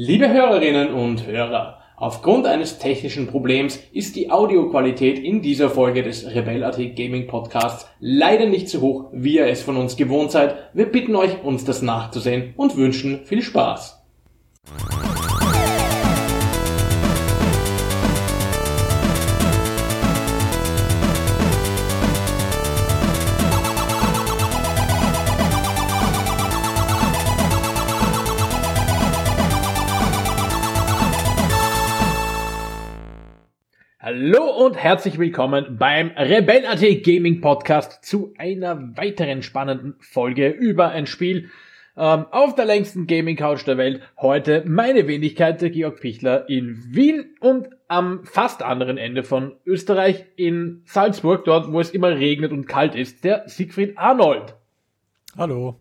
Liebe Hörerinnen und Hörer, aufgrund eines technischen Problems ist die Audioqualität in dieser Folge des Rebel.at Gaming Podcasts leider nicht so hoch, wie ihr es von uns gewohnt seid. Wir bitten euch, uns das nachzusehen und wünschen viel Spaß. Hallo und herzlich willkommen beim Rebel.at Gaming Podcast zu einer weiteren spannenden Folge über ein Spiel ähm, auf der längsten Gaming Couch der Welt. Heute meine Wenigkeit, der Georg Pichler in Wien und am fast anderen Ende von Österreich in Salzburg, dort wo es immer regnet und kalt ist, der Siegfried Arnold. Hallo.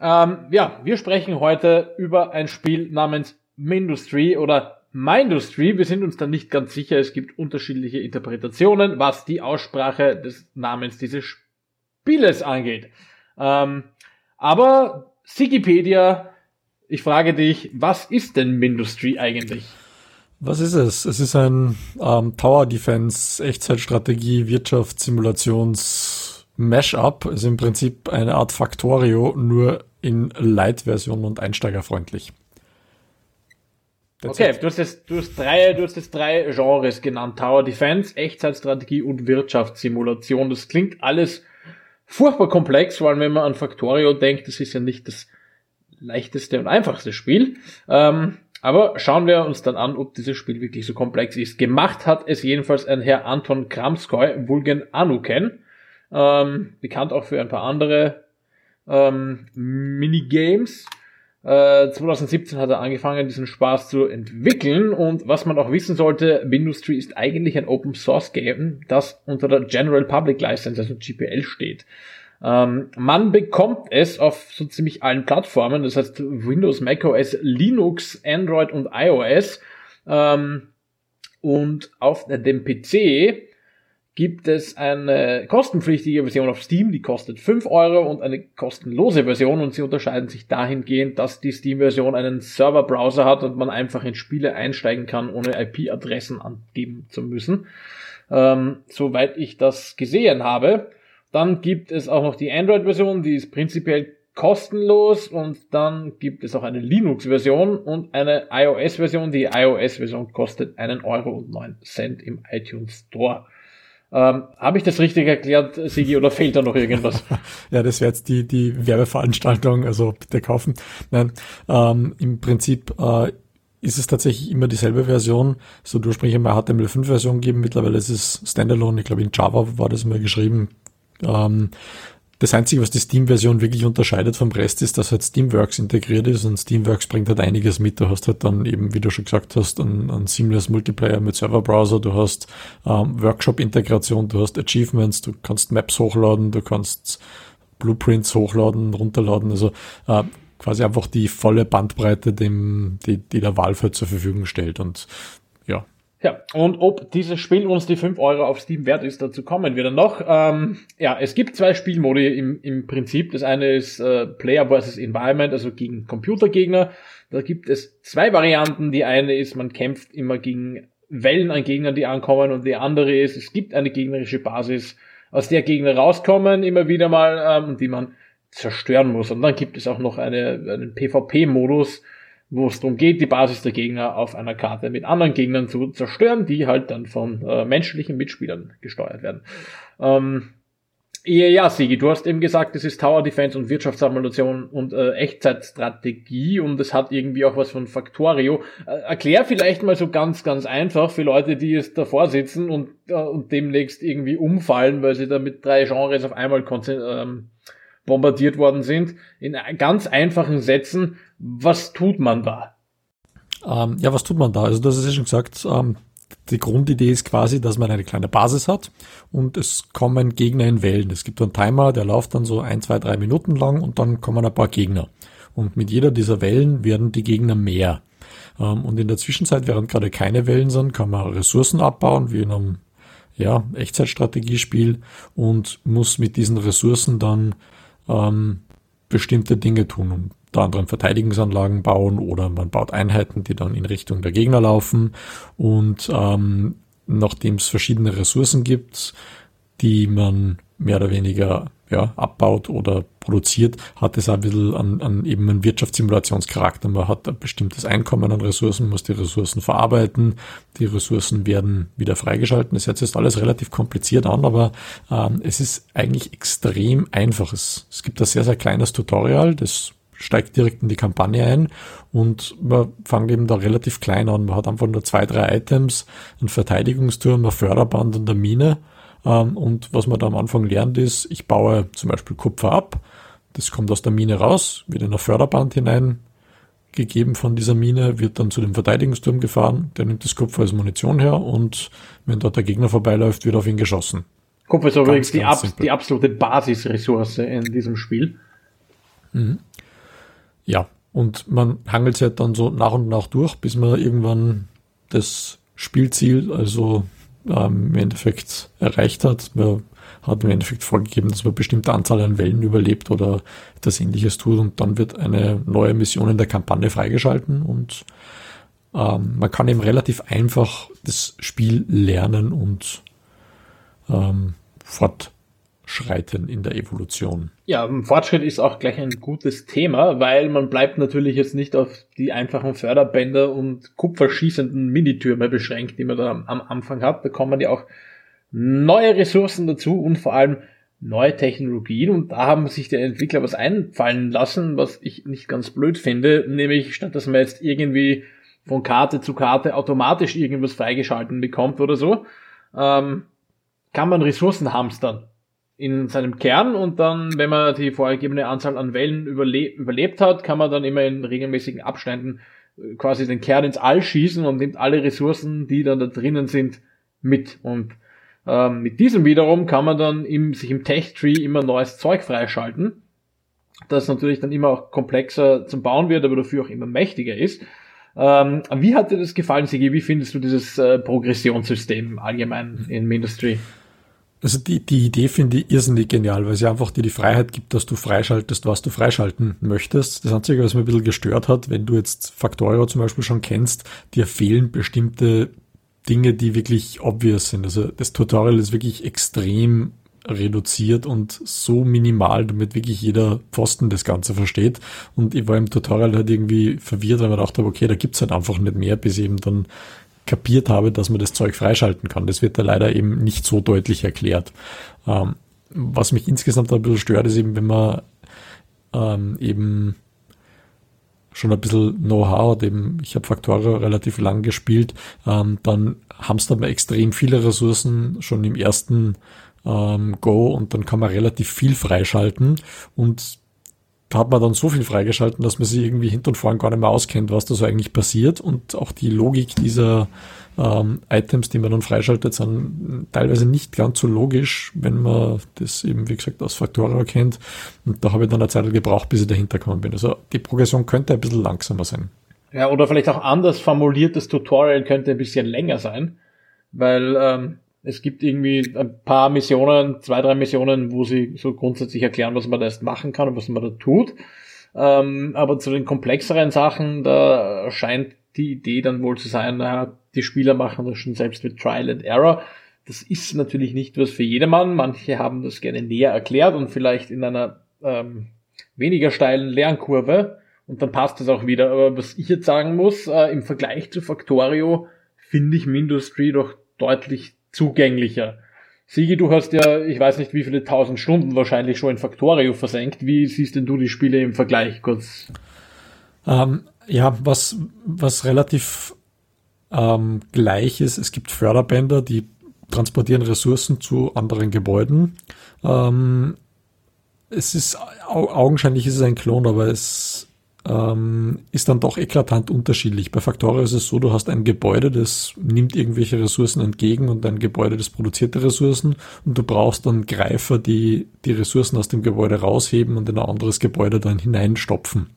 Ähm, ja, wir sprechen heute über ein Spiel namens Mindustry oder Mindustry, wir sind uns da nicht ganz sicher, es gibt unterschiedliche Interpretationen, was die Aussprache des Namens dieses Spieles angeht. Ähm, aber Wikipedia, ich frage dich, was ist denn Mindustry eigentlich? Was ist es? Es ist ein ähm, Tower Defense, Echtzeitstrategie, Wirtschaftssimulations Mashup. Also im Prinzip eine Art Factorio, nur in Light-Version und einsteigerfreundlich. Okay, du hast, jetzt, du, hast drei, du hast jetzt drei Genres genannt. Tower Defense, Echtzeitstrategie und Wirtschaftssimulation. Das klingt alles furchtbar komplex, vor allem wenn man an Factorio denkt. Das ist ja nicht das leichteste und einfachste Spiel. Ähm, aber schauen wir uns dann an, ob dieses Spiel wirklich so komplex ist. Gemacht hat es jedenfalls ein Herr Anton Kramskoy, Vulgen Anuken. Ähm, bekannt auch für ein paar andere ähm, Minigames. 2017 äh, hat er angefangen, diesen Spaß zu entwickeln und was man auch wissen sollte, Windustry ist eigentlich ein Open Source Game, das unter der General Public License, also GPL steht. Ähm, man bekommt es auf so ziemlich allen Plattformen, das heißt Windows, macOS, Linux, Android und iOS. Ähm, und auf dem PC gibt es eine kostenpflichtige Version auf Steam, die kostet 5 Euro und eine kostenlose Version und sie unterscheiden sich dahingehend, dass die Steam-Version einen Server-Browser hat und man einfach in Spiele einsteigen kann, ohne IP-Adressen angeben zu müssen. Ähm, soweit ich das gesehen habe. Dann gibt es auch noch die Android-Version, die ist prinzipiell kostenlos und dann gibt es auch eine Linux-Version und eine iOS-Version. Die iOS-Version kostet einen Euro im iTunes Store. Ähm, Habe ich das richtig erklärt, Sigi, oder fehlt da noch irgendwas? ja, das wäre jetzt die, die Werbeveranstaltung, also bitte kaufen. Nein, ähm, im Prinzip äh, ist es tatsächlich immer dieselbe Version. So ursprünglich mal HTML5-Version geben, mittlerweile ist es Standalone, ich glaube in Java war das mal geschrieben. Ähm, das Einzige, was die Steam-Version wirklich unterscheidet vom Rest, ist, dass halt Steamworks integriert ist und Steamworks bringt halt einiges mit. Du hast halt dann eben, wie du schon gesagt hast, einen, einen Seamless Multiplayer mit Server-Browser, du hast ähm, Workshop-Integration, du hast Achievements, du kannst Maps hochladen, du kannst Blueprints hochladen, runterladen, also äh, quasi einfach die volle Bandbreite, dem, die, die der Valve halt zur Verfügung stellt und ja, und ob dieses Spiel uns die 5 Euro auf Steam wert ist, dazu kommen wir dann noch. Ähm, ja, es gibt zwei Spielmodi im, im Prinzip. Das eine ist äh, Player versus Environment, also gegen Computergegner. Da gibt es zwei Varianten. Die eine ist, man kämpft immer gegen Wellen an Gegnern, die ankommen. Und die andere ist, es gibt eine gegnerische Basis, aus der Gegner rauskommen, immer wieder mal, ähm, die man zerstören muss. Und dann gibt es auch noch eine, einen PvP-Modus, wo es darum geht, die Basis der Gegner auf einer Karte mit anderen Gegnern zu zerstören, die halt dann von äh, menschlichen Mitspielern gesteuert werden. Ähm, ja, Sigi, du hast eben gesagt, es ist Tower Defense und Wirtschaftssimulation und äh, Echtzeitstrategie und es hat irgendwie auch was von Factorio. Äh, erklär vielleicht mal so ganz, ganz einfach für Leute, die es davor sitzen und, äh, und demnächst irgendwie umfallen, weil sie da mit drei Genres auf einmal ähm, bombardiert worden sind, in ganz einfachen Sätzen, was tut man da? Ähm, ja, was tut man da? Also das ist ja schon gesagt, ähm, die Grundidee ist quasi, dass man eine kleine Basis hat und es kommen Gegner in Wellen. Es gibt einen Timer, der läuft dann so ein, zwei, drei Minuten lang und dann kommen ein paar Gegner. Und mit jeder dieser Wellen werden die Gegner mehr. Ähm, und in der Zwischenzeit, während gerade keine Wellen sind, kann man Ressourcen abbauen, wie in einem ja, Echtzeitstrategiespiel und muss mit diesen Ressourcen dann ähm, bestimmte Dinge tun, unter anderem Verteidigungsanlagen bauen oder man baut Einheiten, die dann in Richtung der Gegner laufen. Und ähm, nachdem es verschiedene Ressourcen gibt, die man mehr oder weniger ja, abbaut oder produziert, hat es ein bisschen an, an eben einen Wirtschaftssimulationscharakter. Man hat ein bestimmtes Einkommen an Ressourcen, muss die Ressourcen verarbeiten, die Ressourcen werden wieder freigeschalten. Das hört sich jetzt alles relativ kompliziert an, aber ähm, es ist eigentlich extrem einfach. Es, gibt ein sehr, sehr kleines Tutorial, das steigt direkt in die Kampagne ein und man fängt eben da relativ klein an. Man hat einfach nur zwei, drei Items, ein Verteidigungsturm, ein Förderband und eine Mine und was man da am Anfang lernt ist, ich baue zum Beispiel Kupfer ab, das kommt aus der Mine raus, wird in ein Förderband hineingegeben von dieser Mine, wird dann zu dem Verteidigungsturm gefahren, der nimmt das Kupfer als Munition her und wenn dort der Gegner vorbeiläuft, wird auf ihn geschossen. Kupfer ist übrigens die, ab, die absolute Basisressource in diesem Spiel. Mhm. Ja, und man hangelt sich halt dann so nach und nach durch, bis man irgendwann das Spielziel, also ähm, im Endeffekt erreicht hat. Man hat im Endeffekt vorgegeben, dass man bestimmte Anzahl an Wellen überlebt oder das ähnliches tut und dann wird eine neue Mission in der Kampagne freigeschalten und ähm, man kann eben relativ einfach das Spiel lernen und ähm, fort Fortschreiten in der Evolution. Ja, Fortschritt ist auch gleich ein gutes Thema, weil man bleibt natürlich jetzt nicht auf die einfachen Förderbänder und kupferschießenden Minitürme beschränkt, die man da am Anfang hat. Da kommen ja auch neue Ressourcen dazu und vor allem neue Technologien. Und da haben sich die Entwickler was einfallen lassen, was ich nicht ganz blöd finde, nämlich statt dass man jetzt irgendwie von Karte zu Karte automatisch irgendwas freigeschalten bekommt oder so, ähm, kann man Ressourcen hamstern in seinem Kern und dann, wenn man die vorgegebene Anzahl an Wellen überle überlebt hat, kann man dann immer in regelmäßigen Abständen äh, quasi den Kern ins All schießen und nimmt alle Ressourcen, die dann da drinnen sind, mit. Und ähm, mit diesem wiederum kann man dann im, sich im Tech-Tree immer neues Zeug freischalten, das natürlich dann immer auch komplexer zum Bauen wird, aber dafür auch immer mächtiger ist. Ähm, wie hat dir das gefallen, Sigi? Wie findest du dieses äh, Progressionssystem allgemein in Ministry? Also die, die Idee finde ich irrsinnig genial, weil sie einfach dir die Freiheit gibt, dass du freischaltest, was du freischalten möchtest. Das Einzige, was mir ein bisschen gestört hat, wenn du jetzt Factorio zum Beispiel schon kennst, dir fehlen bestimmte Dinge, die wirklich obvious sind. Also das Tutorial ist wirklich extrem reduziert und so minimal, damit wirklich jeder Pfosten das Ganze versteht. Und ich war im Tutorial halt irgendwie verwirrt, weil man dachte, okay, da gibt's halt einfach nicht mehr, bis eben dann kapiert habe, dass man das Zeug freischalten kann. Das wird da leider eben nicht so deutlich erklärt. Ähm, was mich insgesamt ein bisschen stört, ist eben, wenn man ähm, eben schon ein bisschen Know-how hat, eben, ich habe Factorio relativ lang gespielt, ähm, dann hamstert man extrem viele Ressourcen schon im ersten ähm, Go und dann kann man relativ viel freischalten und hat man dann so viel freigeschalten, dass man sich irgendwie hinten und vorn gar nicht mehr auskennt, was da so eigentlich passiert. Und auch die Logik dieser ähm, Items, die man dann freischaltet, sind teilweise nicht ganz so logisch, wenn man das eben, wie gesagt, aus Factorio kennt. Und da habe ich dann eine Zeit gebraucht, bis ich dahinter gekommen bin. Also die Progression könnte ein bisschen langsamer sein. Ja, oder vielleicht auch anders formuliert, das Tutorial könnte ein bisschen länger sein, weil ähm, es gibt irgendwie ein paar Missionen, zwei, drei Missionen, wo sie so grundsätzlich erklären, was man da erst machen kann und was man da tut. Ähm, aber zu den komplexeren Sachen, da scheint die Idee dann wohl zu sein, naja, die Spieler machen das schon selbst mit Trial and Error. Das ist natürlich nicht was für jedermann. Manche haben das gerne näher erklärt und vielleicht in einer ähm, weniger steilen Lernkurve und dann passt das auch wieder. Aber was ich jetzt sagen muss, äh, im Vergleich zu Factorio finde ich Mindustry doch deutlich zugänglicher. Sigi, du hast ja, ich weiß nicht, wie viele tausend Stunden wahrscheinlich schon in Factorio versenkt. Wie siehst denn du die Spiele im Vergleich kurz? Ähm, ja, was, was relativ ähm, gleich ist, es gibt Förderbänder, die transportieren Ressourcen zu anderen Gebäuden. Ähm, es ist augenscheinlich ist es ein Klon, aber es ähm, ist dann doch eklatant unterschiedlich. Bei Factorio ist es so, du hast ein Gebäude, das nimmt irgendwelche Ressourcen entgegen und ein Gebäude, das produziert die Ressourcen und du brauchst dann Greifer, die die Ressourcen aus dem Gebäude rausheben und in ein anderes Gebäude dann hineinstopfen.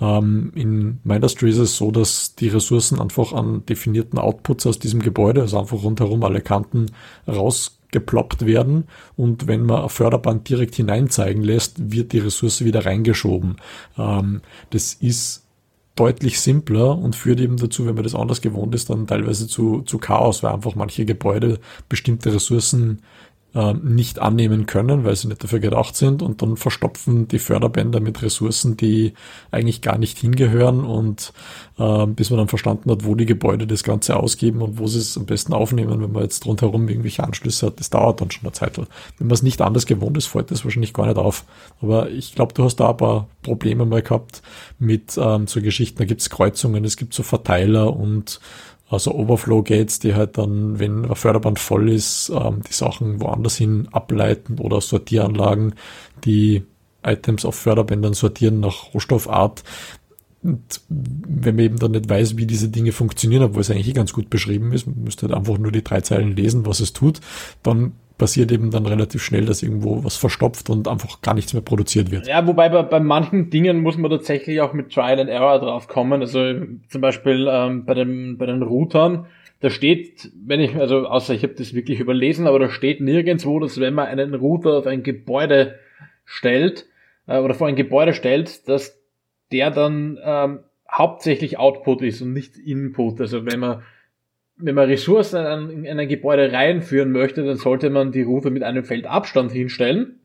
Ähm, in Mindustry ist es so, dass die Ressourcen einfach an definierten Outputs aus diesem Gebäude, also einfach rundherum alle Kanten raus geploppt werden und wenn man ein Förderband direkt hineinzeigen lässt, wird die Ressource wieder reingeschoben. Ähm, das ist deutlich simpler und führt eben dazu, wenn man das anders gewohnt ist, dann teilweise zu, zu Chaos, weil einfach manche Gebäude bestimmte Ressourcen äh, nicht annehmen können, weil sie nicht dafür gedacht sind und dann verstopfen die Förderbänder mit Ressourcen, die eigentlich gar nicht hingehören und äh, bis man dann verstanden hat, wo die Gebäude das Ganze ausgeben und wo sie es am besten aufnehmen, wenn man jetzt rundherum irgendwelche Anschlüsse hat, das dauert dann schon eine Zeit. Wenn man es nicht anders gewohnt ist, fällt das wahrscheinlich gar nicht auf. Aber ich glaube, du hast da ein paar Probleme mal gehabt mit ähm, so Geschichten, da gibt es Kreuzungen, es gibt so Verteiler und also Overflow Gates, die halt dann, wenn ein Förderband voll ist, ähm, die Sachen woanders hin ableiten oder Sortieranlagen, die Items auf Förderbändern sortieren nach Rohstoffart. Und wenn man eben dann nicht weiß, wie diese Dinge funktionieren, obwohl es eigentlich eh ganz gut beschrieben ist, man müsste halt einfach nur die drei Zeilen lesen, was es tut, dann passiert eben dann relativ schnell, dass irgendwo was verstopft und einfach gar nichts mehr produziert wird. Ja, wobei bei, bei manchen Dingen muss man tatsächlich auch mit Trial and Error drauf kommen. Also zum Beispiel ähm, bei, dem, bei den Routern, da steht, wenn ich, also außer ich habe das wirklich überlesen, aber da steht nirgendwo, dass wenn man einen Router auf ein Gebäude stellt äh, oder vor ein Gebäude stellt, dass der dann ähm, hauptsächlich Output ist und nicht Input. Also wenn man wenn man Ressourcen in ein Gebäude reinführen möchte, dann sollte man die Router mit einem Feld Abstand hinstellen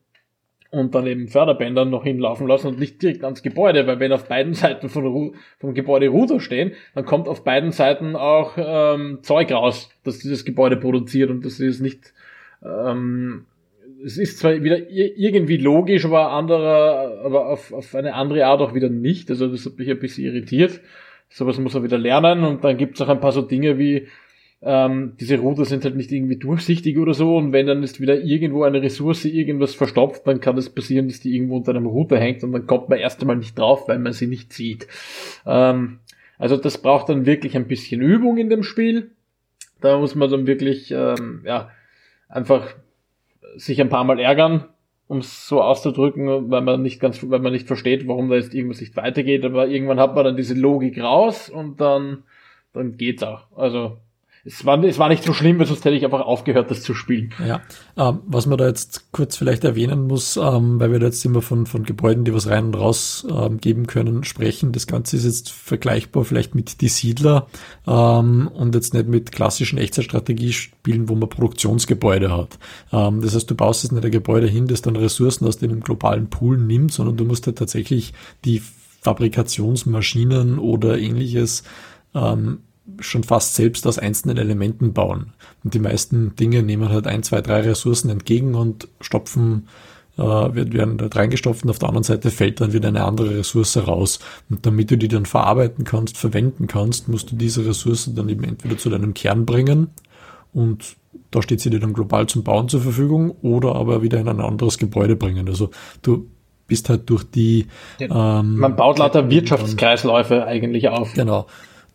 und dann eben Förderbänder noch hinlaufen lassen und nicht direkt ans Gebäude, weil wenn auf beiden Seiten von, vom Gebäude Router stehen, dann kommt auf beiden Seiten auch ähm, Zeug raus, dass dieses Gebäude produziert und das ist nicht ähm, es ist zwar wieder irgendwie logisch, aber anderer, aber auf, auf eine andere Art auch wieder nicht. Also das hat mich ein bisschen irritiert. Sowas muss man wieder lernen und dann gibt es auch ein paar so Dinge wie ähm, diese Router sind halt nicht irgendwie durchsichtig oder so und wenn dann ist wieder irgendwo eine Ressource irgendwas verstopft, dann kann es das passieren, dass die irgendwo unter einem Router hängt und dann kommt man erst einmal nicht drauf, weil man sie nicht sieht. Ähm, also das braucht dann wirklich ein bisschen Übung in dem Spiel. Da muss man dann wirklich ähm, ja einfach sich ein paar Mal ärgern, um es so auszudrücken, weil man nicht ganz, weil man nicht versteht, warum da jetzt irgendwas nicht weitergeht. Aber irgendwann hat man dann diese Logik raus und dann dann geht's auch. Also es war, es war nicht so schlimm, weil sonst hätte ich einfach aufgehört, das zu spielen. Ja, ähm, was man da jetzt kurz vielleicht erwähnen muss, ähm, weil wir da jetzt immer von, von Gebäuden, die was rein und raus ähm, geben können, sprechen. Das Ganze ist jetzt vergleichbar vielleicht mit Die Siedler ähm, und jetzt nicht mit klassischen Echtzeitstrategiespielen, wo man Produktionsgebäude hat. Ähm, das heißt, du baust jetzt nicht ein Gebäude hin, das dann Ressourcen aus dem globalen Pool nimmt, sondern du musst ja tatsächlich die Fabrikationsmaschinen oder ähnliches ähm, schon fast selbst aus einzelnen Elementen bauen. Und die meisten Dinge nehmen halt ein, zwei, drei Ressourcen entgegen und stopfen, äh, werden dort reingestopft und auf der anderen Seite fällt dann wieder eine andere Ressource raus. Und damit du die dann verarbeiten kannst, verwenden kannst, musst du diese Ressource dann eben entweder zu deinem Kern bringen und da steht sie dir dann global zum Bauen zur Verfügung oder aber wieder in ein anderes Gebäude bringen. Also du bist halt durch die... Ähm, man baut lauter Wirtschaftskreisläufe eigentlich auf. Genau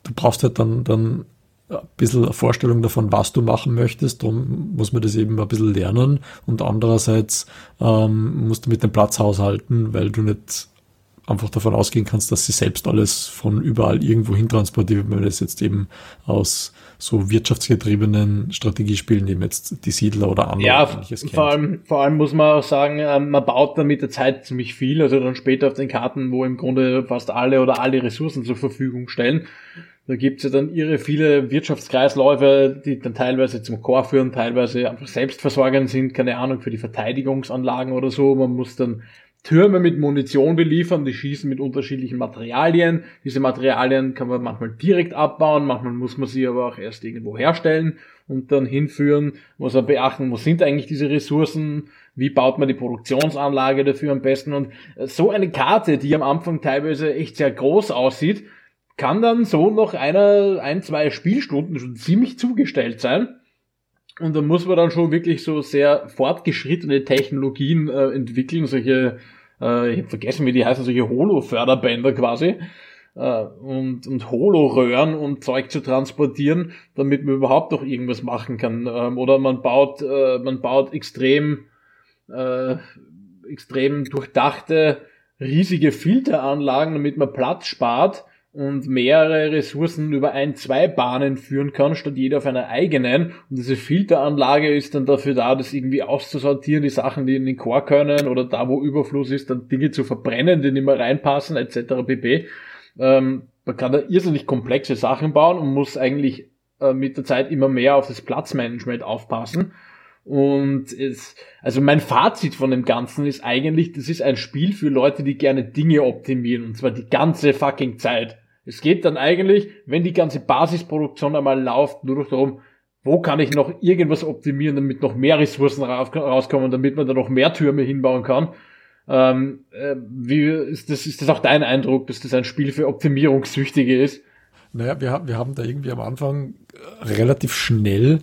du brauchst halt dann, dann ein bisschen eine Vorstellung davon, was du machen möchtest. Darum muss man das eben ein bisschen lernen. Und andererseits ähm, musst du mit dem Platz haushalten, weil du nicht einfach davon ausgehen kannst, dass sie selbst alles von überall irgendwo hin transportiert, wenn man das jetzt eben aus so wirtschaftsgetriebenen Strategiespielen, eben jetzt die Siedler oder andere ja, Vor allem, vor allem muss man auch sagen, ähm, man baut dann mit der Zeit ziemlich viel, also dann später auf den Karten, wo im Grunde fast alle oder alle Ressourcen zur Verfügung stellen. Da gibt's ja dann irre viele Wirtschaftskreisläufe, die dann teilweise zum Chor führen, teilweise einfach selbstversorgend sind, keine Ahnung, für die Verteidigungsanlagen oder so. Man muss dann Türme mit Munition beliefern, die schießen mit unterschiedlichen Materialien. Diese Materialien kann man manchmal direkt abbauen, manchmal muss man sie aber auch erst irgendwo herstellen und dann hinführen. Muss man beachten, wo sind eigentlich diese Ressourcen, wie baut man die Produktionsanlage dafür am besten. Und so eine Karte, die am Anfang teilweise echt sehr groß aussieht, kann dann so noch einer, ein, zwei Spielstunden schon ziemlich zugestellt sein. Und da muss man dann schon wirklich so sehr fortgeschrittene Technologien äh, entwickeln, solche, äh, ich habe vergessen, wie die heißen, solche Holo-Förderbänder quasi. Äh, und, und Holo-Röhren und Zeug zu transportieren, damit man überhaupt noch irgendwas machen kann. Ähm, oder man baut, äh, man baut extrem, äh, extrem durchdachte riesige Filteranlagen, damit man Platz spart und mehrere Ressourcen über ein, zwei Bahnen führen kann, statt jeder auf einer eigenen. Und diese Filteranlage ist dann dafür da, das irgendwie auszusortieren, die Sachen, die in den Core können oder da, wo Überfluss ist, dann Dinge zu verbrennen, die nicht mehr reinpassen, etc. pp. Ähm, man kann da irrsinnig komplexe Sachen bauen und muss eigentlich äh, mit der Zeit immer mehr auf das Platzmanagement aufpassen. Und es, also mein Fazit von dem Ganzen ist eigentlich, das ist ein Spiel für Leute, die gerne Dinge optimieren, und zwar die ganze fucking Zeit. Es geht dann eigentlich, wenn die ganze Basisproduktion einmal läuft, nur noch darum, wo kann ich noch irgendwas optimieren, damit noch mehr Ressourcen rauskommen, damit man da noch mehr Türme hinbauen kann. Ähm, äh, wie ist das, ist das auch dein Eindruck, dass das ein Spiel für Optimierungssüchtige ist? Naja, wir, wir haben da irgendwie am Anfang relativ schnell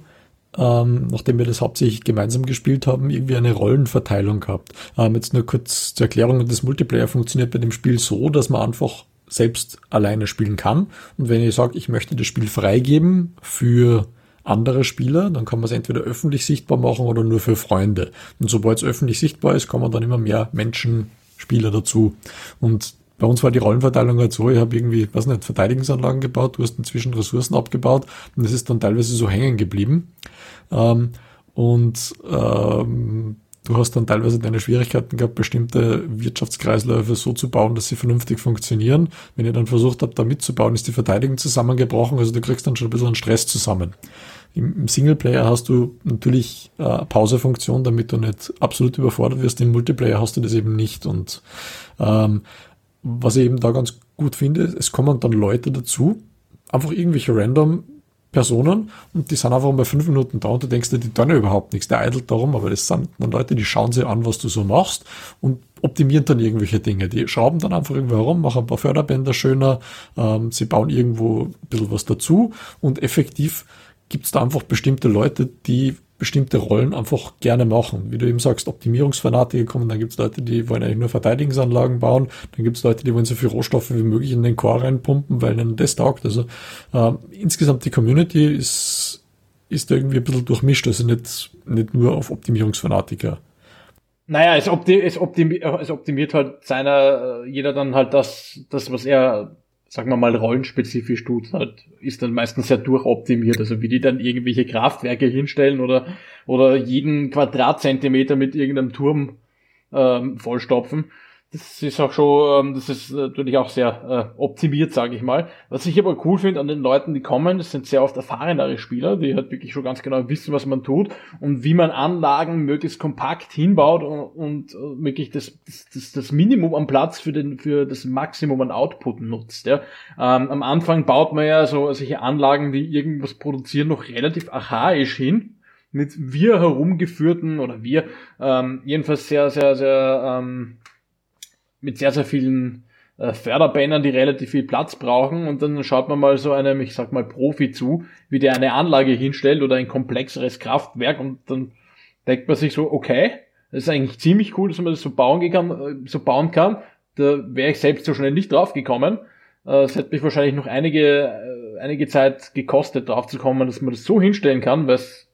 ähm, nachdem wir das hauptsächlich gemeinsam gespielt haben, irgendwie eine Rollenverteilung gehabt. Ähm, jetzt nur kurz zur Erklärung, das Multiplayer funktioniert bei dem Spiel so, dass man einfach selbst alleine spielen kann. Und wenn ich sage, ich möchte das Spiel freigeben für andere Spieler, dann kann man es entweder öffentlich sichtbar machen oder nur für Freunde. Und sobald es öffentlich sichtbar ist, kommen dann immer mehr Menschen, Spieler dazu. Und bei uns war die Rollenverteilung halt so, ich habe irgendwie, was nicht, Verteidigungsanlagen gebaut, du hast inzwischen Ressourcen abgebaut und es ist dann teilweise so hängen geblieben. Ähm, und ähm, du hast dann teilweise deine Schwierigkeiten gehabt, bestimmte Wirtschaftskreisläufe so zu bauen, dass sie vernünftig funktionieren. Wenn ihr dann versucht habt, da mitzubauen, ist die Verteidigung zusammengebrochen, also du kriegst dann schon ein bisschen Stress zusammen. Im, Singleplayer hast du natürlich äh, Pausefunktion, damit du nicht absolut überfordert wirst. Im Multiplayer hast du das eben nicht. Und ähm, was ich eben da ganz gut finde, es kommen dann Leute dazu, einfach irgendwelche random Personen und die sind einfach mal fünf Minuten da und du denkst dir, die tun ja überhaupt nichts, der eidelt darum, aber das sind dann Leute, die schauen sich an, was du so machst und optimieren dann irgendwelche Dinge. Die schrauben dann einfach irgendwo herum, machen ein paar Förderbänder schöner, ähm, sie bauen irgendwo ein bisschen was dazu und effektiv gibt es da einfach bestimmte Leute, die bestimmte Rollen einfach gerne machen. Wie du eben sagst, Optimierungsfanatiker kommen, dann gibt es Leute, die wollen eigentlich nur Verteidigungsanlagen bauen, dann gibt es Leute, die wollen so viel Rohstoffe wie möglich in den Core reinpumpen, weil ihnen das taugt. Also äh, insgesamt die Community ist, ist irgendwie ein bisschen durchmischt, also nicht, nicht nur auf Optimierungsfanatiker. Naja, es, optimiert, es, optimiert, es optimiert halt seiner, jeder dann halt das, das, was er sagen wir mal, rollenspezifisch tut, halt, ist dann meistens sehr durchoptimiert. Also wie die dann irgendwelche Kraftwerke hinstellen oder, oder jeden Quadratzentimeter mit irgendeinem Turm ähm, vollstopfen das ist auch schon, ähm, das ist natürlich auch sehr äh, optimiert, sage ich mal. Was ich aber cool finde an den Leuten, die kommen, das sind sehr oft erfahrenere Spieler, die halt wirklich schon ganz genau wissen, was man tut und wie man Anlagen möglichst kompakt hinbaut und, und äh, wirklich das, das, das Minimum am Platz für, den, für das Maximum an Output nutzt. Ja. Ähm, am Anfang baut man ja so solche Anlagen, die irgendwas produzieren, noch relativ archaisch hin mit wir herumgeführten oder wir ähm, jedenfalls sehr, sehr, sehr ähm, mit sehr, sehr vielen äh, Förderbändern, die relativ viel Platz brauchen und dann schaut man mal so einem, ich sag mal, Profi zu, wie der eine Anlage hinstellt oder ein komplexeres Kraftwerk und dann denkt man sich so, okay, das ist eigentlich ziemlich cool, dass man das so bauen kann, äh, so bauen kann. Da wäre ich selbst so schnell nicht drauf gekommen. Äh, es hätte mich wahrscheinlich noch einige, einige Zeit gekostet, drauf zu kommen, dass man das so hinstellen kann, weil es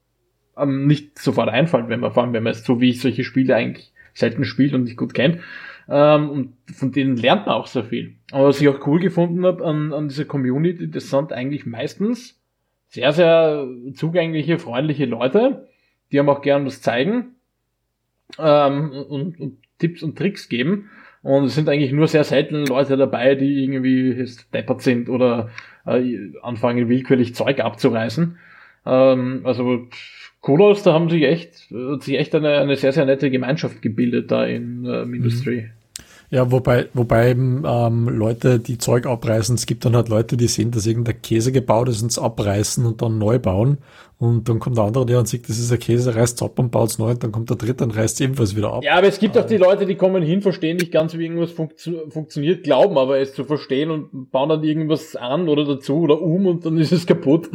nicht sofort einfällt, wenn man, vor allem, wenn man es so wie ich solche Spiele eigentlich selten spielt und nicht gut kennt. Ähm, und von denen lernt man auch sehr viel. Aber was ich auch cool gefunden habe an, an dieser Community, das sind eigentlich meistens sehr, sehr zugängliche, freundliche Leute, die haben auch gern was zeigen ähm, und, und Tipps und Tricks geben. Und es sind eigentlich nur sehr selten Leute dabei, die irgendwie deppert sind oder äh, anfangen willkürlich Zeug abzureißen. Ähm, also Kodos, da haben sich echt, hat sich echt eine, eine sehr, sehr nette Gemeinschaft gebildet da in äh, Industry. Ja, wobei, wobei ähm, Leute, die Zeug abreißen, es gibt dann halt Leute, die sehen, dass irgendein Käse gebaut ist und es abreißen und dann neu bauen. Und dann kommt der andere, der und sagt, das ist ein Käse, reißt es ab und baut es neu. Und dann kommt der dritte und reißt es ebenfalls wieder ab. Ja, aber es gibt auch die Leute, die kommen hin, verstehen nicht ganz, wie irgendwas funktio funktioniert, glauben aber es zu verstehen und bauen dann irgendwas an oder dazu oder um und dann ist es kaputt.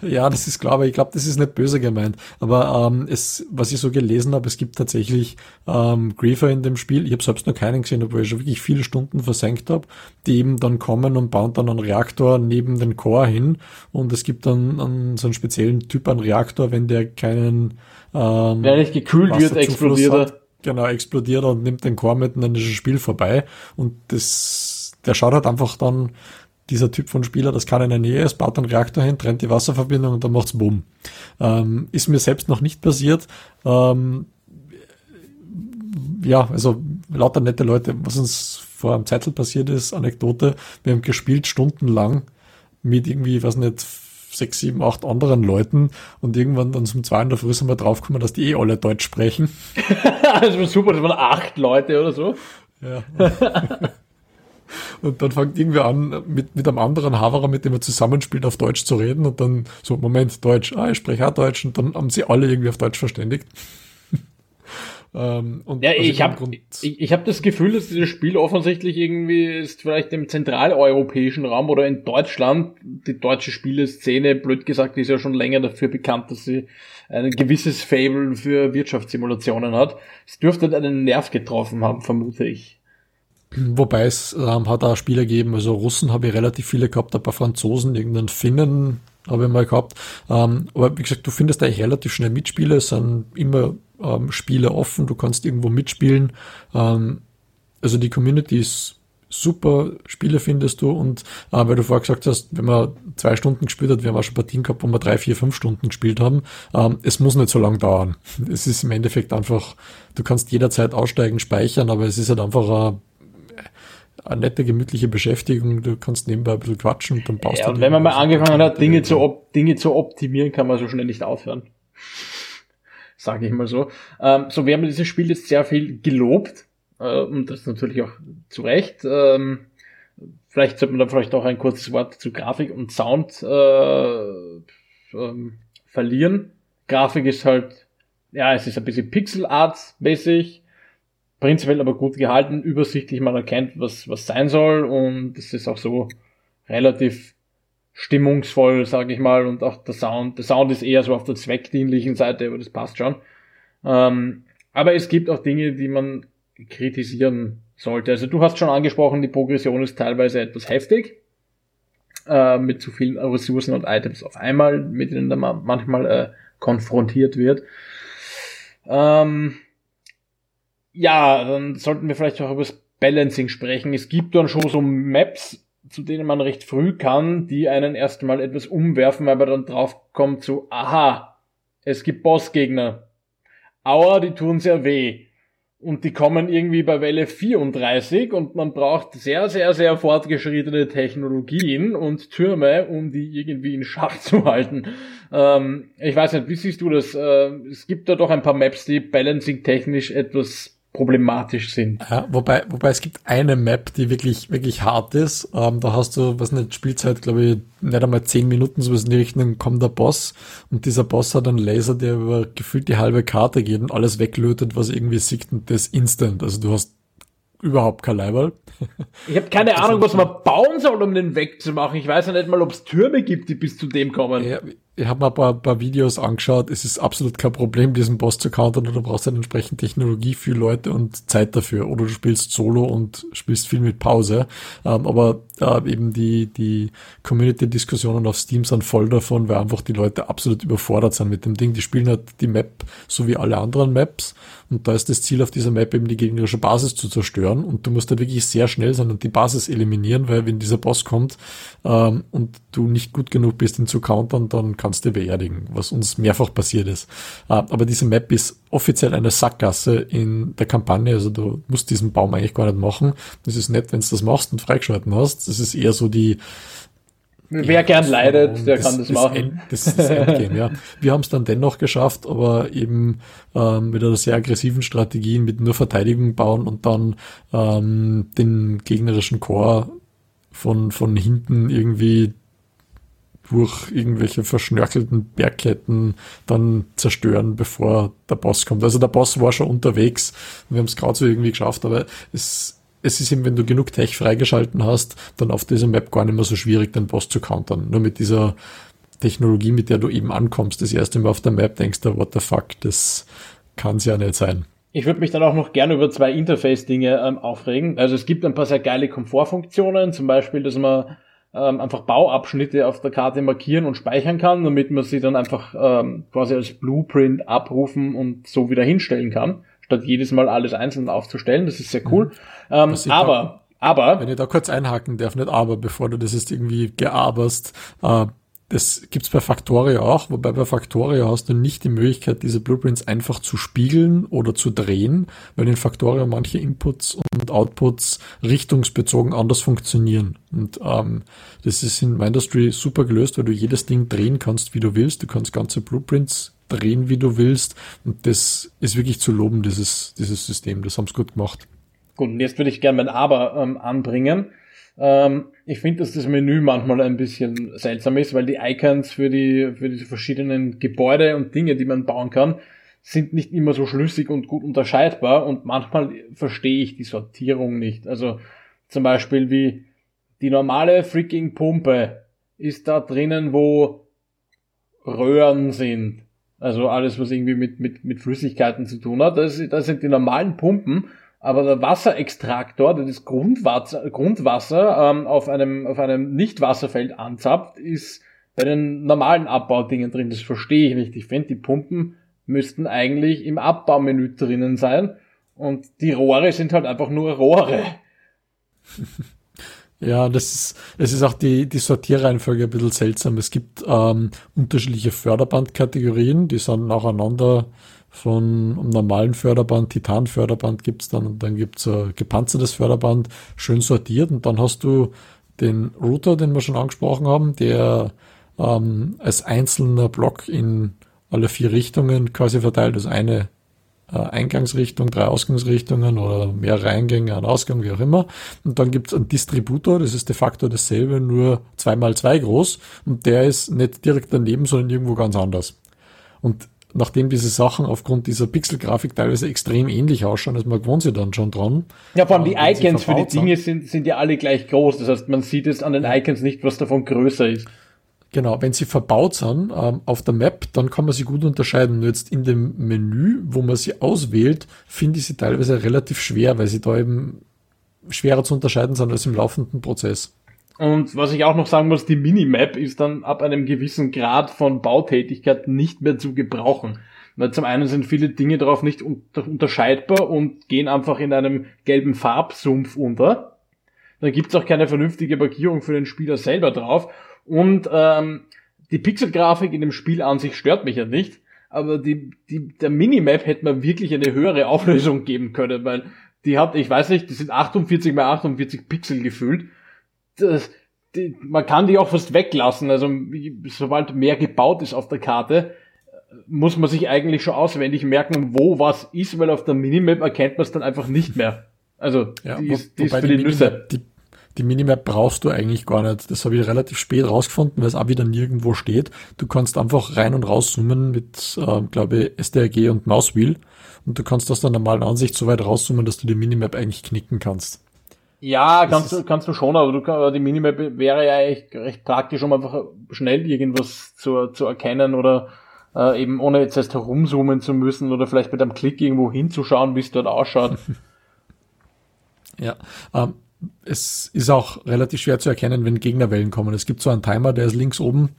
Ja, das ist klar, aber ich glaube, das ist nicht böse gemeint. Aber ähm, es, was ich so gelesen habe, es gibt tatsächlich ähm, Griefer in dem Spiel. Ich habe selbst noch keinen gesehen, obwohl ich schon wirklich viele Stunden versenkt habe, die eben dann kommen und bauen dann einen Reaktor neben den Core hin. Und es gibt dann einen, so einen speziellen Typ ein Reaktor, wenn der keinen ähm, Wenn nicht gekühlt wird, explodiert er. Genau, explodiert und nimmt den Core mit und dann ist das Spiel vorbei. Und das, der schaut halt einfach dann, dieser Typ von Spieler, das kann in der Nähe ist, baut einen Reaktor hin, trennt die Wasserverbindung und dann macht's Boom. Ähm, ist mir selbst noch nicht passiert. Ähm, ja, also lauter nette Leute, was uns vor einem Zeitl passiert ist, Anekdote, wir haben gespielt stundenlang mit irgendwie, weiß nicht, sechs, sieben, acht anderen Leuten und irgendwann dann zum zwei in der Früh sind wir draufgekommen, dass die eh alle Deutsch sprechen. das war super, das waren acht Leute oder so. Ja. Und dann fängt irgendwer an, mit, mit einem anderen Haverer, mit dem er zusammenspielt, auf Deutsch zu reden und dann so, Moment, Deutsch, ah, ich spreche auch Deutsch und dann haben sie alle irgendwie auf Deutsch verständigt. Ähm, ja, also ich habe ich, ich hab das Gefühl, dass dieses Spiel offensichtlich irgendwie ist vielleicht im zentraleuropäischen Raum oder in Deutschland, die deutsche Spieleszene, blöd gesagt, ist ja schon länger dafür bekannt, dass sie ein gewisses Fable für Wirtschaftssimulationen hat. Es dürfte einen Nerv getroffen haben, vermute ich. Wobei es ähm, hat auch Spiele gegeben, also Russen habe ich relativ viele gehabt, ein paar Franzosen, irgendeinen Finnen habe ich mal gehabt. Ähm, aber wie gesagt, du findest eigentlich relativ schnell Mitspiele, es sind immer ähm, Spiele offen, du kannst irgendwo mitspielen. Ähm, also die Community ist super, Spiele findest du und äh, weil du vorher gesagt hast, wenn man zwei Stunden gespielt hat, wir haben auch schon Partien gehabt, wo wir drei, vier, fünf Stunden gespielt haben, ähm, es muss nicht so lang dauern. Es ist im Endeffekt einfach, du kannst jederzeit aussteigen, speichern, aber es ist halt einfach ein eine nette, gemütliche Beschäftigung. Du kannst nebenbei ein bisschen quatschen und dann baust ja, du. Und wenn man mal angefangen hat, Dinge zu, Dinge zu optimieren, kann man so schnell nicht aufhören sage ich mal so. Ähm, so, wir haben dieses Spiel jetzt sehr viel gelobt äh, und das natürlich auch zu Recht. Ähm, vielleicht sollte man da vielleicht auch ein kurzes Wort zu Grafik und Sound äh, ähm, verlieren. Grafik ist halt, ja, es ist ein bisschen Pixel Art mäßig, prinzipiell aber gut gehalten, übersichtlich, man erkennt, was, was sein soll und es ist auch so relativ stimmungsvoll, sage ich mal, und auch der Sound. Der Sound ist eher so auf der zweckdienlichen Seite, aber das passt schon. Ähm, aber es gibt auch Dinge, die man kritisieren sollte. Also du hast schon angesprochen, die Progression ist teilweise etwas heftig, äh, mit zu vielen Ressourcen und Items auf einmal, mit denen man manchmal äh, konfrontiert wird. Ähm, ja, dann sollten wir vielleicht auch über das Balancing sprechen. Es gibt dann schon so Maps, zu denen man recht früh kann, die einen erstmal etwas umwerfen, weil man dann drauf kommt so, aha, es gibt Bossgegner. Aua, die tun sehr weh. Und die kommen irgendwie bei Welle 34 und man braucht sehr, sehr, sehr fortgeschrittene Technologien und Türme, um die irgendwie in Schach zu halten. Ähm, ich weiß nicht, wie siehst du das? Äh, es gibt da doch ein paar Maps, die balancing technisch etwas problematisch sind. Ja, wobei, wobei es gibt eine Map, die wirklich, wirklich hart ist. Ähm, da hast du, was nicht, Spielzeit, glaube ich, nicht einmal zehn Minuten, sowas in die Richtung, kommt der Boss und dieser Boss hat einen Laser, der über gefühlt die halbe Karte geht und alles weglötet, was irgendwie sieht und das instant. Also du hast überhaupt kein Leiberl. Ich habe keine Ahnung, was man bauen soll, um den wegzumachen. Ich weiß ja nicht mal, ob es Türme gibt, die bis zu dem kommen. Ja, ich habe mal ein paar, paar Videos angeschaut. Es ist absolut kein Problem, diesen Boss zu countern. Du brauchst dann entsprechend Technologie für Leute und Zeit dafür. Oder du spielst Solo und spielst viel mit Pause. Ähm, aber äh, eben die, die Community-Diskussionen auf Steam sind voll davon, weil einfach die Leute absolut überfordert sind mit dem Ding. Die spielen halt die Map so wie alle anderen Maps. Und da ist das Ziel auf dieser Map eben die gegnerische Basis zu zerstören. Und du musst da wirklich sehr schnell sein und die Basis eliminieren, weil wenn dieser Boss kommt ähm, und du nicht gut genug bist, ihn zu countern, dann kannst du beerdigen, was uns mehrfach passiert ist. Äh, aber diese Map ist offiziell eine Sackgasse in der Kampagne, also du musst diesen Baum eigentlich gar nicht machen. Das ist nett, wenn du das machst und freigeschalten hast. Das ist eher so die Wer gern leidet, der das, kann das, machen. End, das ist das Endgame, ja. Wir haben es dann dennoch geschafft, aber eben ähm, mit einer sehr aggressiven Strategien, mit nur Verteidigung bauen und dann ähm, den gegnerischen Chor von, von hinten irgendwie durch irgendwelche verschnörkelten Bergketten dann zerstören, bevor der Boss kommt. Also der Boss war schon unterwegs. Wir haben es gerade so irgendwie geschafft, aber es, es ist eben, wenn du genug Tech freigeschalten hast, dann auf dieser Map gar nicht mehr so schwierig, den Boss zu countern. Nur mit dieser Technologie, mit der du eben ankommst, das erste Mal auf der Map denkst du, what the fuck, das kann es ja nicht sein. Ich würde mich dann auch noch gerne über zwei Interface-Dinge ähm, aufregen. Also es gibt ein paar sehr geile Komfortfunktionen, zum Beispiel, dass man ähm, einfach Bauabschnitte auf der Karte markieren und speichern kann, damit man sie dann einfach ähm, quasi als Blueprint abrufen und so wieder hinstellen kann, statt jedes Mal alles einzeln aufzustellen. Das ist sehr cool. Mhm. Ähm, aber Aber. Wenn ich da kurz einhaken darf, nicht aber, bevor du das jetzt irgendwie geaberst, äh, das gibt's bei Factorio auch, wobei bei Factorio hast du nicht die Möglichkeit, diese Blueprints einfach zu spiegeln oder zu drehen, weil in Factorio manche Inputs und Outputs richtungsbezogen anders funktionieren. Und ähm, das ist in Mindustry super gelöst, weil du jedes Ding drehen kannst, wie du willst. Du kannst ganze Blueprints drehen, wie du willst. Und das ist wirklich zu loben, dieses, dieses System. Das haben sie gut gemacht. Gut, und jetzt würde ich gerne mein Aber ähm, anbringen. Ähm, ich finde, dass das Menü manchmal ein bisschen seltsam ist, weil die Icons für die, für diese verschiedenen Gebäude und Dinge, die man bauen kann, sind nicht immer so schlüssig und gut unterscheidbar und manchmal verstehe ich die Sortierung nicht. Also zum Beispiel wie die normale freaking Pumpe ist da drinnen, wo Röhren sind. Also alles, was irgendwie mit, mit, mit Flüssigkeiten zu tun hat. Das, das sind die normalen Pumpen aber der Wasserextraktor, der das Grundwasser, Grundwasser ähm, auf einem, auf einem Nicht-Wasserfeld anzapft, ist bei den normalen Abbaudingen drin. Das verstehe ich nicht. Ich finde, die Pumpen müssten eigentlich im Abbaumenü drinnen sein und die Rohre sind halt einfach nur Rohre. Ja, das ist, es ist auch die, die Sortierreihenfolge ein bisschen seltsam. Es gibt ähm, unterschiedliche Förderbandkategorien, die sind nacheinander von einem normalen Förderband, Titanförderband gibt's dann und dann gibt's ein gepanzertes Förderband, schön sortiert und dann hast du den Router, den wir schon angesprochen haben, der ähm, als einzelner Block in alle vier Richtungen quasi verteilt, also eine äh, Eingangsrichtung, drei Ausgangsrichtungen oder mehrere Eingänge, ein Ausgang, wie auch immer. Und dann gibt's einen Distributor, das ist de facto dasselbe, nur zweimal zwei groß und der ist nicht direkt daneben, sondern irgendwo ganz anders. Und nachdem diese Sachen aufgrund dieser Pixelgrafik teilweise extrem ähnlich ausschauen, also man gewohnt sich dann schon dran. Ja, vor allem die Icons für die Dinge sind, sind ja alle gleich groß. Das heißt, man sieht es an den Icons nicht, was davon größer ist. Genau, wenn sie verbaut sind ähm, auf der Map, dann kann man sie gut unterscheiden. Nur jetzt in dem Menü, wo man sie auswählt, finde ich sie teilweise relativ schwer, weil sie da eben schwerer zu unterscheiden sind als im laufenden Prozess. Und was ich auch noch sagen muss, die Minimap ist dann ab einem gewissen Grad von Bautätigkeit nicht mehr zu gebrauchen. Weil zum einen sind viele Dinge darauf nicht unterscheidbar und gehen einfach in einem gelben Farbsumpf unter. Dann gibt's auch keine vernünftige Markierung für den Spieler selber drauf. Und ähm, die Pixelgrafik in dem Spiel an sich stört mich ja nicht. Aber die, die, der Minimap hätte man wirklich eine höhere Auflösung geben können, weil die hat, ich weiß nicht, die sind 48 mal 48 Pixel gefühlt das, die, man kann die auch fast weglassen. Also sobald mehr gebaut ist auf der Karte, muss man sich eigentlich schon auswendig merken, wo was ist, weil auf der Minimap erkennt man es dann einfach nicht mehr. Also ja, die, ist, die ist für die, die Nüsse. Minimap, die, die Minimap brauchst du eigentlich gar nicht. Das habe ich relativ spät rausgefunden, weil es auch wieder nirgendwo steht. Du kannst einfach rein und rauszoomen mit, äh, glaube ich, SDRG und Mauswheel und du kannst aus der normalen Ansicht so weit rauszoomen, dass du die Minimap eigentlich knicken kannst. Ja, kannst du, kannst du schon, aber du, die Minimap wäre ja echt recht praktisch, um einfach schnell irgendwas zu, zu erkennen oder äh, eben ohne jetzt erst herumzoomen zu müssen oder vielleicht mit einem Klick irgendwo hinzuschauen, wie es dort ausschaut. ja, ähm, es ist auch relativ schwer zu erkennen, wenn Gegnerwellen kommen. Es gibt so einen Timer, der ist links oben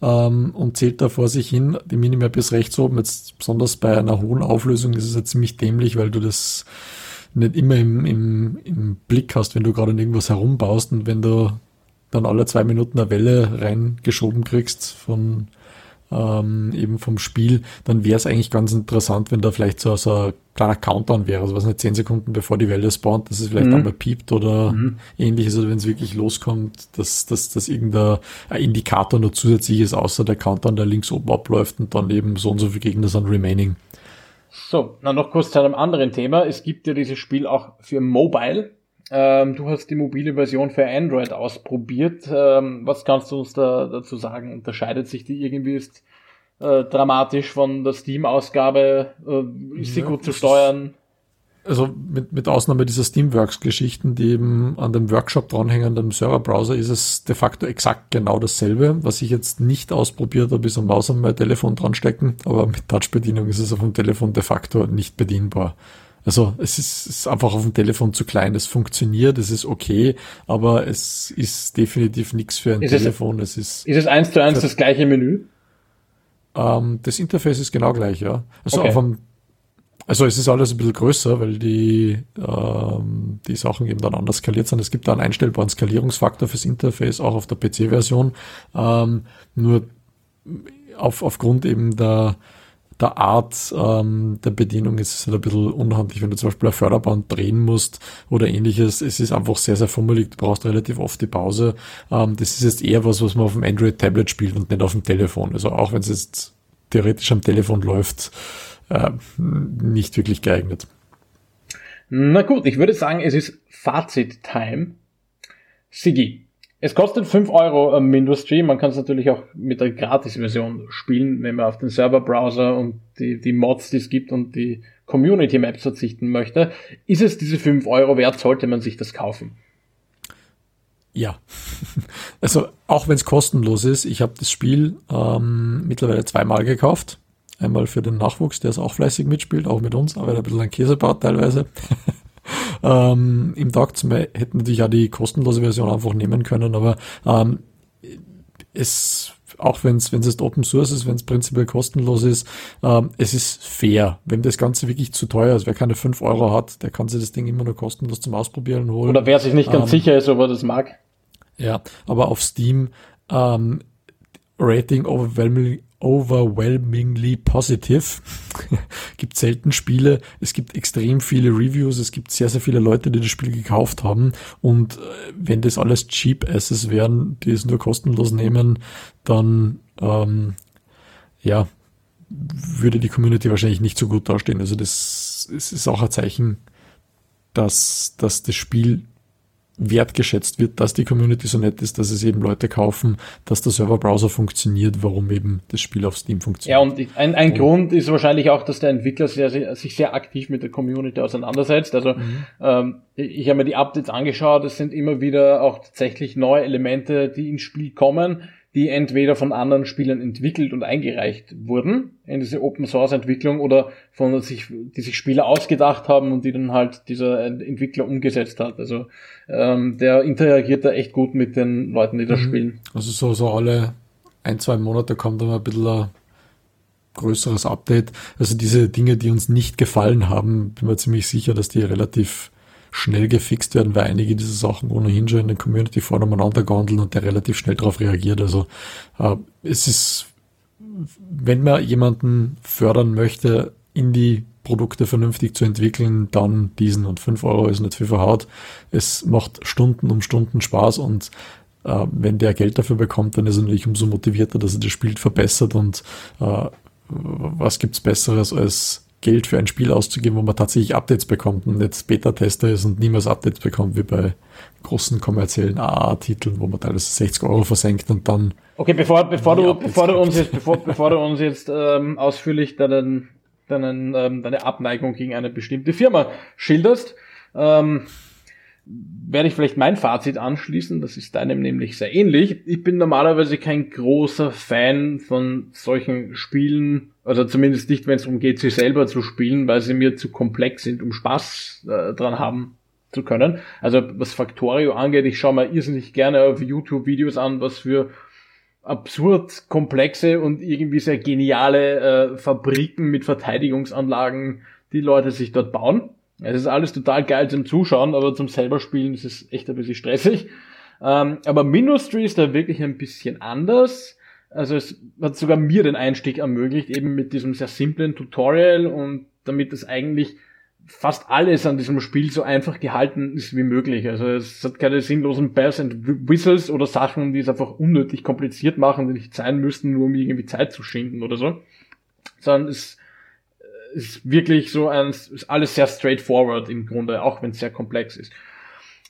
ähm, und zählt da vor sich hin. Die Minimap ist rechts oben. Jetzt besonders bei einer hohen Auflösung ist es ja ziemlich dämlich, weil du das nicht immer im, im, im Blick hast, wenn du gerade irgendwas herumbaust und wenn du dann alle zwei Minuten eine Welle reingeschoben kriegst von ähm, eben vom Spiel, dann wäre es eigentlich ganz interessant, wenn da vielleicht so, so ein kleiner Countdown wäre, also was nicht zehn Sekunden bevor die Welle spawnt, dass es vielleicht mhm. einmal piept oder mhm. ähnliches, oder wenn es wirklich loskommt, dass, dass, dass irgendein Indikator noch zusätzlich ist, außer der Countdown, der links oben abläuft und dann eben so und so viele Gegner sind remaining. So, dann noch kurz zu einem anderen Thema. Es gibt ja dieses Spiel auch für Mobile. Ähm, du hast die mobile Version für Android ausprobiert. Ähm, was kannst du uns da dazu sagen? Unterscheidet sich die irgendwie ist äh, dramatisch von der Steam-Ausgabe? Äh, ist sie gut zu steuern? also mit, mit Ausnahme dieser Steamworks-Geschichten, die eben an dem Workshop dranhängen, dem Serverbrowser, ist es de facto exakt genau dasselbe. Was ich jetzt nicht ausprobiert habe, ist am Maus an mein Telefon dran stecken, aber mit Touch-Bedienung ist es auf dem Telefon de facto nicht bedienbar. Also es ist, ist einfach auf dem Telefon zu klein. Es funktioniert, es ist okay, aber es ist definitiv nichts für ein ist Telefon. Es, es ist, ist es eins zu eins das gleiche Menü? Ähm, das Interface ist genau gleich, ja. Also okay. auf einem Also es ist alles ein bisschen größer, weil die, ähm, die Sachen eben dann anders skaliert sind. Es gibt da einen einstellbaren Skalierungsfaktor fürs Interface, auch auf der PC-Version. Ähm, nur auf, aufgrund eben der, der Art ähm, der Bedienung ist es halt ein bisschen unhandlich, wenn du zum Beispiel ein Förderband drehen musst oder ähnliches. Es ist einfach sehr, sehr fummelig. Du brauchst relativ oft die Pause. Ähm, das ist jetzt eher was, was man auf dem Android-Tablet spielt und nicht auf dem Telefon. Also auch wenn es jetzt theoretisch am Telefon läuft, äh, nicht wirklich geeignet. Na gut, ich würde sagen, es ist Fazit-Time. Sigi, es kostet 5 Euro am Windows-Stream. Man kann es natürlich auch mit der Gratis-Version spielen, wenn man auf den Server-Browser und die, die Mods, die es gibt und die Community-Maps verzichten möchte. Ist es diese 5 Euro wert? Sollte man sich das kaufen? Ja, also auch wenn es kostenlos ist, ich habe das Spiel ähm, mittlerweile zweimal gekauft. Einmal für den Nachwuchs, der es auch fleißig mitspielt, auch mit uns, aber ein bisschen ein Käse baut teilweise. ähm, Im Tag zum hätten natürlich auch die kostenlose Version einfach nehmen können, aber ähm, es auch wenn es wenn es jetzt Open Source ist, wenn es prinzipiell kostenlos ist, ähm, es ist fair. Wenn das Ganze wirklich zu teuer ist, wer keine 5 Euro hat, der kann sich das Ding immer nur kostenlos zum Ausprobieren holen. Oder wer sich nicht ganz ähm, sicher ist, ob er das mag. Ja, aber auf Steam ähm, Rating overwhelmingly, overwhelmingly positive. gibt selten Spiele. Es gibt extrem viele Reviews. Es gibt sehr, sehr viele Leute, die das Spiel gekauft haben. Und äh, wenn das alles Cheap Asses wären, die es nur kostenlos nehmen, dann, ähm, ja, würde die Community wahrscheinlich nicht so gut dastehen. Also das, das ist auch ein Zeichen, dass, dass das Spiel wertgeschätzt wird, dass die Community so nett ist, dass es eben Leute kaufen, dass der Serverbrowser funktioniert, warum eben das Spiel auf Steam funktioniert. Ja, und ein, ein und Grund ist wahrscheinlich auch, dass der Entwickler sehr, sehr, sich sehr aktiv mit der Community auseinandersetzt. Also mhm. ähm, ich habe mir die Updates angeschaut, es sind immer wieder auch tatsächlich neue Elemente, die ins Spiel kommen die entweder von anderen Spielern entwickelt und eingereicht wurden in diese Open Source Entwicklung oder von sich, die sich Spieler ausgedacht haben und die dann halt dieser Entwickler umgesetzt hat. Also ähm, der interagiert da echt gut mit den Leuten, die da mhm. spielen. Also so, so alle ein, zwei Monate kommt dann ein bisschen ein größeres Update. Also diese Dinge, die uns nicht gefallen haben, bin mir ziemlich sicher, dass die relativ schnell gefixt werden, weil einige dieser Sachen ohnehin schon in den Community Foren umeinander gondeln und der relativ schnell darauf reagiert. Also äh, es ist, wenn man jemanden fördern möchte, in die Produkte vernünftig zu entwickeln, dann diesen und 5 Euro ist nicht viel verhaut. Es macht Stunden um Stunden Spaß und äh, wenn der Geld dafür bekommt, dann ist er natürlich umso motivierter, dass er das Spiel verbessert und äh, was gibt's Besseres als Geld für ein Spiel auszugeben, wo man tatsächlich Updates bekommt und nicht Beta-Tester ist und niemals Updates bekommt, wie bei großen kommerziellen AA-Titeln, wo man teilweise 60 Euro versenkt und dann. Okay, bevor, bevor du, bevor du uns jetzt, bevor, bevor du uns jetzt ähm, ausführlich deinen, deinen, ähm, deine Abneigung gegen eine bestimmte Firma schilderst, ähm, werde ich vielleicht mein Fazit anschließen. Das ist deinem nämlich sehr ähnlich. Ich bin normalerweise kein großer Fan von solchen Spielen, also zumindest nicht, wenn es darum geht, sie selber zu spielen, weil sie mir zu komplex sind, um Spaß äh, dran haben zu können. Also was Factorio angeht, ich schaue mir irrsinnig gerne auf YouTube Videos an, was für absurd komplexe und irgendwie sehr geniale äh, Fabriken mit Verteidigungsanlagen die Leute sich dort bauen. Es ist alles total geil zum Zuschauen, aber zum selber spielen ist es echt ein bisschen stressig. Ähm, aber Ministry ist da wirklich ein bisschen anders. Also es hat sogar mir den Einstieg ermöglicht, eben mit diesem sehr simplen Tutorial und damit es eigentlich fast alles an diesem Spiel so einfach gehalten ist wie möglich. Also es hat keine sinnlosen Bells and Whistles oder Sachen, die es einfach unnötig kompliziert machen, die nicht sein müssten, nur um irgendwie Zeit zu schinden oder so. Sondern es ist wirklich so ein, ist alles sehr straightforward im Grunde, auch wenn es sehr komplex ist.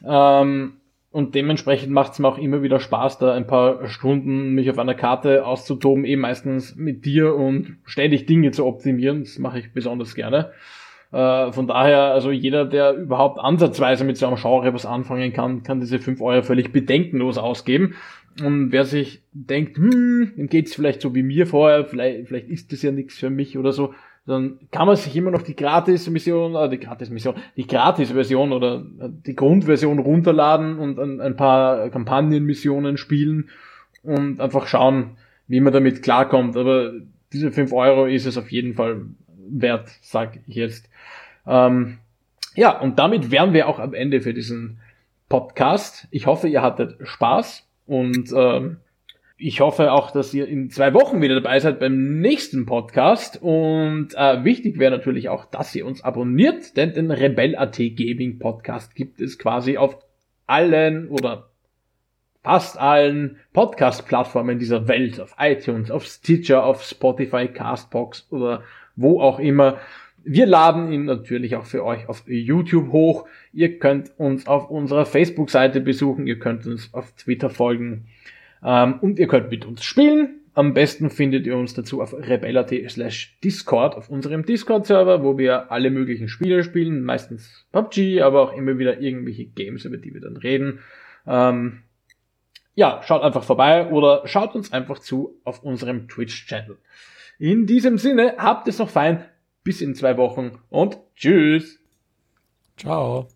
Ähm, und dementsprechend macht es mir auch immer wieder Spaß, da ein paar Stunden mich auf einer Karte auszutoben, eben meistens mit dir und ständig Dinge zu optimieren. Das mache ich besonders gerne. Äh, von daher, also jeder, der überhaupt ansatzweise mit so einem Genre was anfangen kann, kann diese 5 Euro völlig bedenkenlos ausgeben. Und wer sich denkt, hm, dem geht's vielleicht so wie mir vorher, vielleicht, vielleicht ist das ja nichts für mich oder so, dann kann man sich immer noch die Gratis-Mission, äh, die Gratis-Mission, die Gratis-Version oder die Grundversion runterladen und ein, ein paar Kampagnenmissionen spielen und einfach schauen, wie man damit klarkommt. Aber diese fünf Euro ist es auf jeden Fall wert, sag ich jetzt. Ähm, ja, und damit wären wir auch am Ende für diesen Podcast. Ich hoffe, ihr hattet Spaß und ähm, ich hoffe auch, dass ihr in zwei Wochen wieder dabei seid beim nächsten Podcast. Und äh, wichtig wäre natürlich auch, dass ihr uns abonniert, denn den Rebel.at Gaming Podcast gibt es quasi auf allen oder fast allen Podcast-Plattformen dieser Welt, auf iTunes, auf Stitcher, auf Spotify, Castbox oder wo auch immer. Wir laden ihn natürlich auch für euch auf YouTube hoch. Ihr könnt uns auf unserer Facebook-Seite besuchen, ihr könnt uns auf Twitter folgen. Ähm, und ihr könnt mit uns spielen. Am besten findet ihr uns dazu auf rebellat slash Discord, auf unserem Discord-Server, wo wir alle möglichen Spiele spielen, meistens PUBG, aber auch immer wieder irgendwelche Games, über die wir dann reden. Ähm, ja, schaut einfach vorbei oder schaut uns einfach zu auf unserem Twitch-Channel. In diesem Sinne, habt es noch fein, bis in zwei Wochen und tschüss. Ciao.